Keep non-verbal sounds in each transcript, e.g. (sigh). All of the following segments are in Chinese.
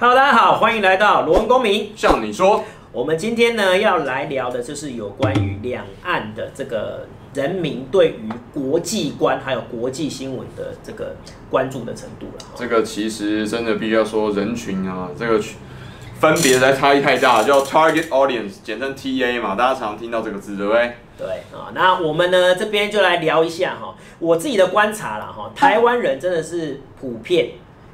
Hello，大家好，欢迎来到罗文公民。像你说，我们今天呢要来聊的就是有关于两岸的这个人民对于国际观还有国际新闻的这个关注的程度了。这个其实真的必须要说人群啊，这个分别实在差异太大，叫 target audience，简称 TA 嘛，大家常听到这个字，对不对？对啊，那我们呢这边就来聊一下哈，我自己的观察了哈，台湾人真的是普遍。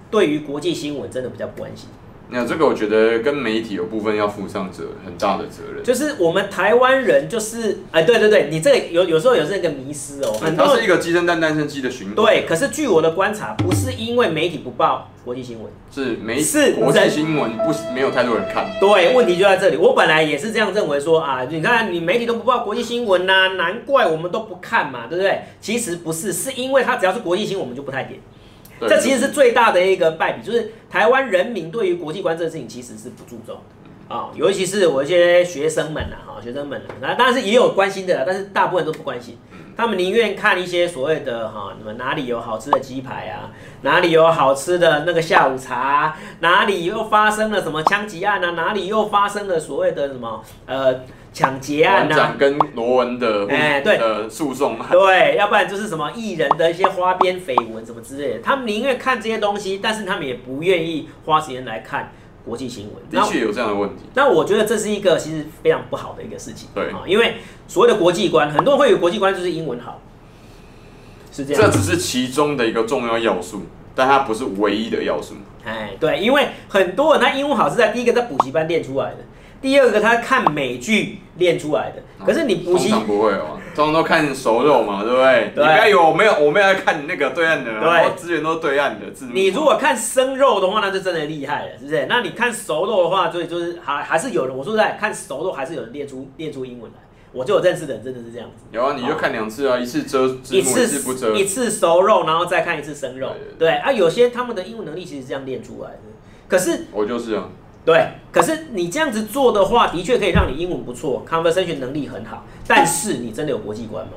对于国际新闻真的比较不关心，那这个我觉得跟媒体有部分要负上责很大的责任。就是我们台湾人就是哎，对对对，你这个有有时候有这个迷失哦，很多它是一个鸡生蛋蛋生鸡的循环。对，可是据我的观察，不是因为媒体不报国际新闻，是媒是国际新闻不没有太多人看。对，问题就在这里。我本来也是这样认为说啊，你看你媒体都不报国际新闻呐，难怪我们都不看嘛，对不对？其实不是，是因为它只要是国际新闻，我们就不太点。这其实是最大的一个败笔，就是台湾人民对于国际观这个事情其实是不注重的。啊，尤其是我一些学生们呐，哈，学生们，那当然是也有关心的，但是大部分都不关心，他们宁愿看一些所谓的哈，什么哪里有好吃的鸡排啊，哪里有好吃的那个下午茶，哪里又发生了什么枪击案啊，哪里又发生了所谓的什么呃。抢劫案呐、啊，跟罗文的哎、欸，对呃诉讼，对，要不然就是什么艺人的一些花边绯闻什么之类的，他们宁愿看这些东西，但是他们也不愿意花时间来看国际新闻。的确有这样的问题。那我觉得这是一个其实非常不好的一个事情。对啊，因为所谓的国际观，很多人会有国际观就是英文好，是这样。这只是其中的一个重要要素，但它不是唯一的要素。哎，对，因为很多人他英文好是在第一个在补习班练出来的。第二个，他看美剧练出来的，可是你补习、啊、不会哦，通常都看熟肉嘛，对不对？对，你不要以为我没有，我没有看你那个对岸的，对，资源都是对岸的。你如果看生肉的话，那就真的厉害了，是不是？那你看熟肉的话，所以就是还还是有人，我说实在，看熟肉还是有人练出练出英文来。我就有认识的人，真的是这样子。有啊，你就看两次啊，一次遮一次不遮，一次熟肉，然后再看一次生肉。对，啊，有些他们的英文能力其实是这样练出来的，可是我就是啊。对，可是你这样子做的话，的确可以让你英文不错，conversation 能力很好。但是你真的有国际观吗？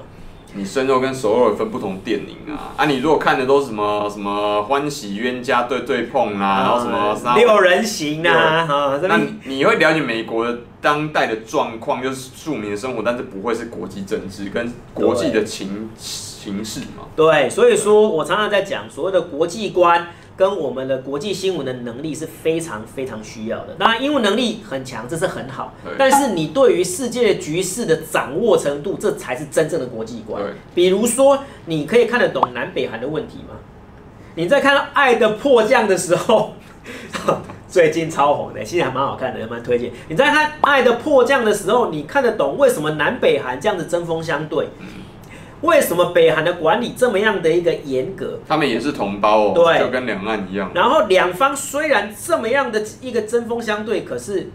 你生肉跟熟肉分不同电影啊！啊，你如果看的都是什么什么欢喜冤家对对碰啊，然后什么六人行啊，那你你会了解美国的当代的状况，就是庶民的生活，但是不会是国际政治跟国际的情形势嘛？对，所以说我常常在讲所谓的国际观。跟我们的国际新闻的能力是非常非常需要的。当然，英文能力很强，这是很好。但是你对于世界局势的掌握程度，这才是真正的国际观。比如说，你可以看得懂南北韩的问题吗？你在看到《爱的迫降》的时候，(laughs) 最近超红的，其实还蛮好看的，也蛮推荐。你在看《爱的迫降》的时候，你看得懂为什么南北韩这样子针锋相对？为什么北韩的管理这么样的一个严格？他们也是同胞哦，对，就跟两岸一样。然后两方虽然这么样的一个针锋相对，可是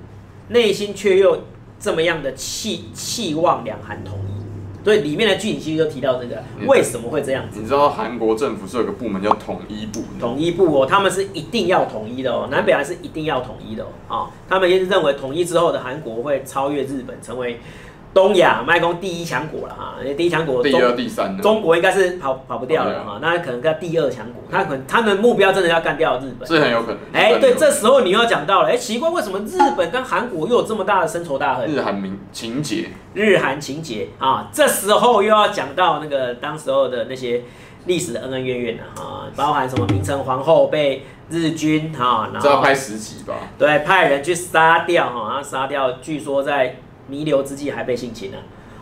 内心却又这么样的期期望两韩统一。所以里面的剧情其实就提到这个，为什么会这样子？你知道韩国政府是有个部门叫统一部，统一部哦，他们是一定要统一的哦，南北韩是一定要统一的哦，啊，他们也是认为统一之后的韩国会超越日本，成为。东亚麦克第一强国了哈，第一强国，第二、第三，中国应该是跑跑不掉了哈，那可能叫第二强国，他可能他们目标真的要干掉日本，是很有可能。哎、欸，对，这时候你要讲到了，哎、欸，奇怪，为什么日本跟韩国又有这么大的深仇大恨？日韩民情结，日韩情结啊，这时候又要讲到那个当时候的那些历史的恩恩怨怨了哈，包含什么明成皇后被日军哈，然后要拍十集吧？对，派人去杀掉哈，然后杀掉，据说在。弥留之际还被性侵了，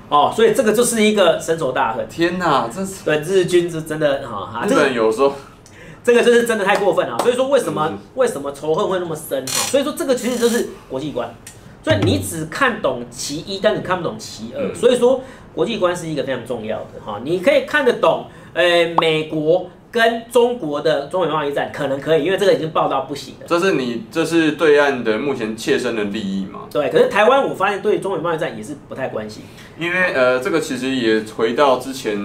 哦，所以这个就是一个深仇大恨。天哪，这是对日军是真的哈，日本有时候 (laughs) 这个就是真的太过分了。所以说为什么为什么仇恨会那么深哈？所以说这个其实就是国际观。所以你只看懂其一，但你看不懂其二。所以说国际观是一个非常重要的哈，你可以看得懂，呃，美国。跟中国的中美贸易战可能可以，因为这个已经报到不行了。这是你，这是对岸的目前切身的利益吗？对，可是台湾我发现对中美贸易战也是不太关心。因为呃，这个其实也回到之前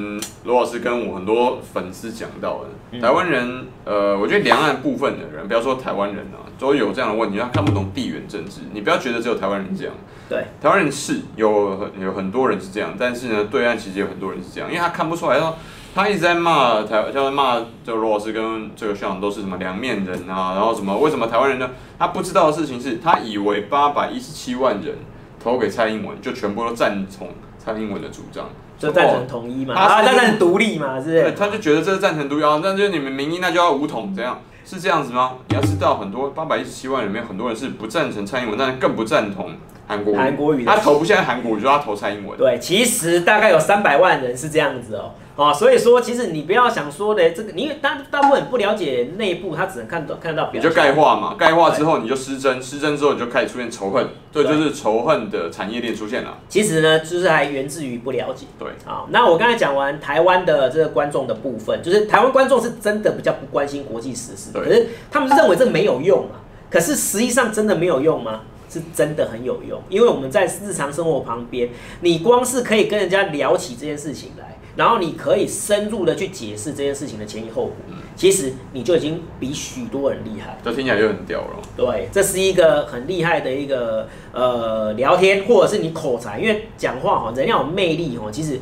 罗老师跟我很多粉丝讲到的，嗯、台湾人呃，我觉得两岸部分的人，不要说台湾人啊，都有这样的问题，他看不懂地缘政治。你不要觉得只有台湾人这样，对，台湾人是有很有很多人是这样，但是呢，对岸其实有很多人是这样，因为他看不出来说。他一直在骂台，就是骂这个罗老师跟这个校长都是什么两面人啊，然后什么为什么台湾人呢？他不知道的事情是他以为八百一十七万人投给蔡英文，就全部都赞同蔡英文的主张，就赞成统一嘛，啊，赞成独立嘛，是不是？对，他就觉得这是赞成独立啊，那就你们民意那就要武统，怎样？是这样子吗？你要知道，很多八百一十七万人里面，很多人是不赞成蔡英文，但是更不赞同韩国韩国语。他投不下韩国瑜，就他投蔡英文。对，其实大概有三百万人是这样子哦。啊，所以说，其实你不要想说的这个，你大大部分不了解内部，他只能看到看得到表。你就钙化嘛，钙化之后你就失真，失真之后你就开始出现仇恨，对，就是仇恨的产业链出现了。其实呢，就是还源自于不了解。对，好，那我刚才讲完台湾的这个观众的部分，就是台湾观众是真的比较不关心国际时事，可是他们是认为这没有用嘛？可是实际上真的没有用吗？是真的很有用，因为我们在日常生活旁边，你光是可以跟人家聊起这件事情来。然后你可以深入的去解释这件事情的前因后果，其实你就已经比许多人厉害。这听起来就很屌了。对，这是一个很厉害的一个呃聊天，或者是你口才，因为讲话哈，人要有魅力哦，其实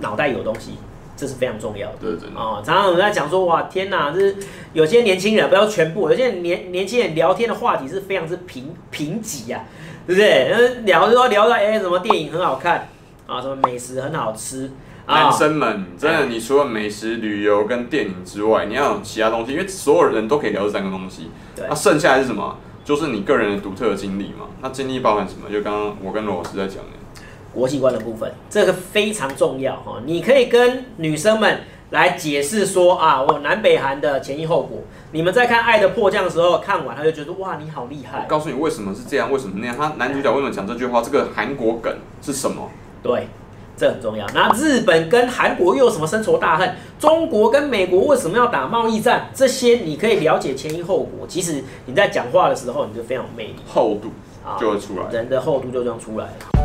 脑袋有东西，这是非常重要的。对，真的。哦，常常有人在讲说，哇，天哪，就是有些年轻人，不要全部，有些年年轻人聊天的话题是非常之贫贫瘠啊，对不对？聊就说聊到哎，什么电影很好看啊，什么美食很好吃。男生们，真的，你除了美食、旅游跟电影之外，你要有其他东西，因为所有人都可以聊这三个东西。对。那剩下来是什么？就是你个人的独特的经历嘛。那经历包含什么？就刚刚我跟罗老师在讲的，国际观的部分，这个非常重要哈。你可以跟女生们来解释说啊，我南北韩的前因后果。你们在看《爱的迫降》的时候，看完他就觉得哇，你好厉害。我告诉你为什么是这样，为什么那样？他男主角为什么讲这句话？这个韩国梗是什么？对。这很重要。那日本跟韩国又有什么深仇大恨？中国跟美国为什么要打贸易战？这些你可以了解前因后果。其实你在讲话的时候，你就非常有魅力，厚度就会出来，人的厚度就这样出来了。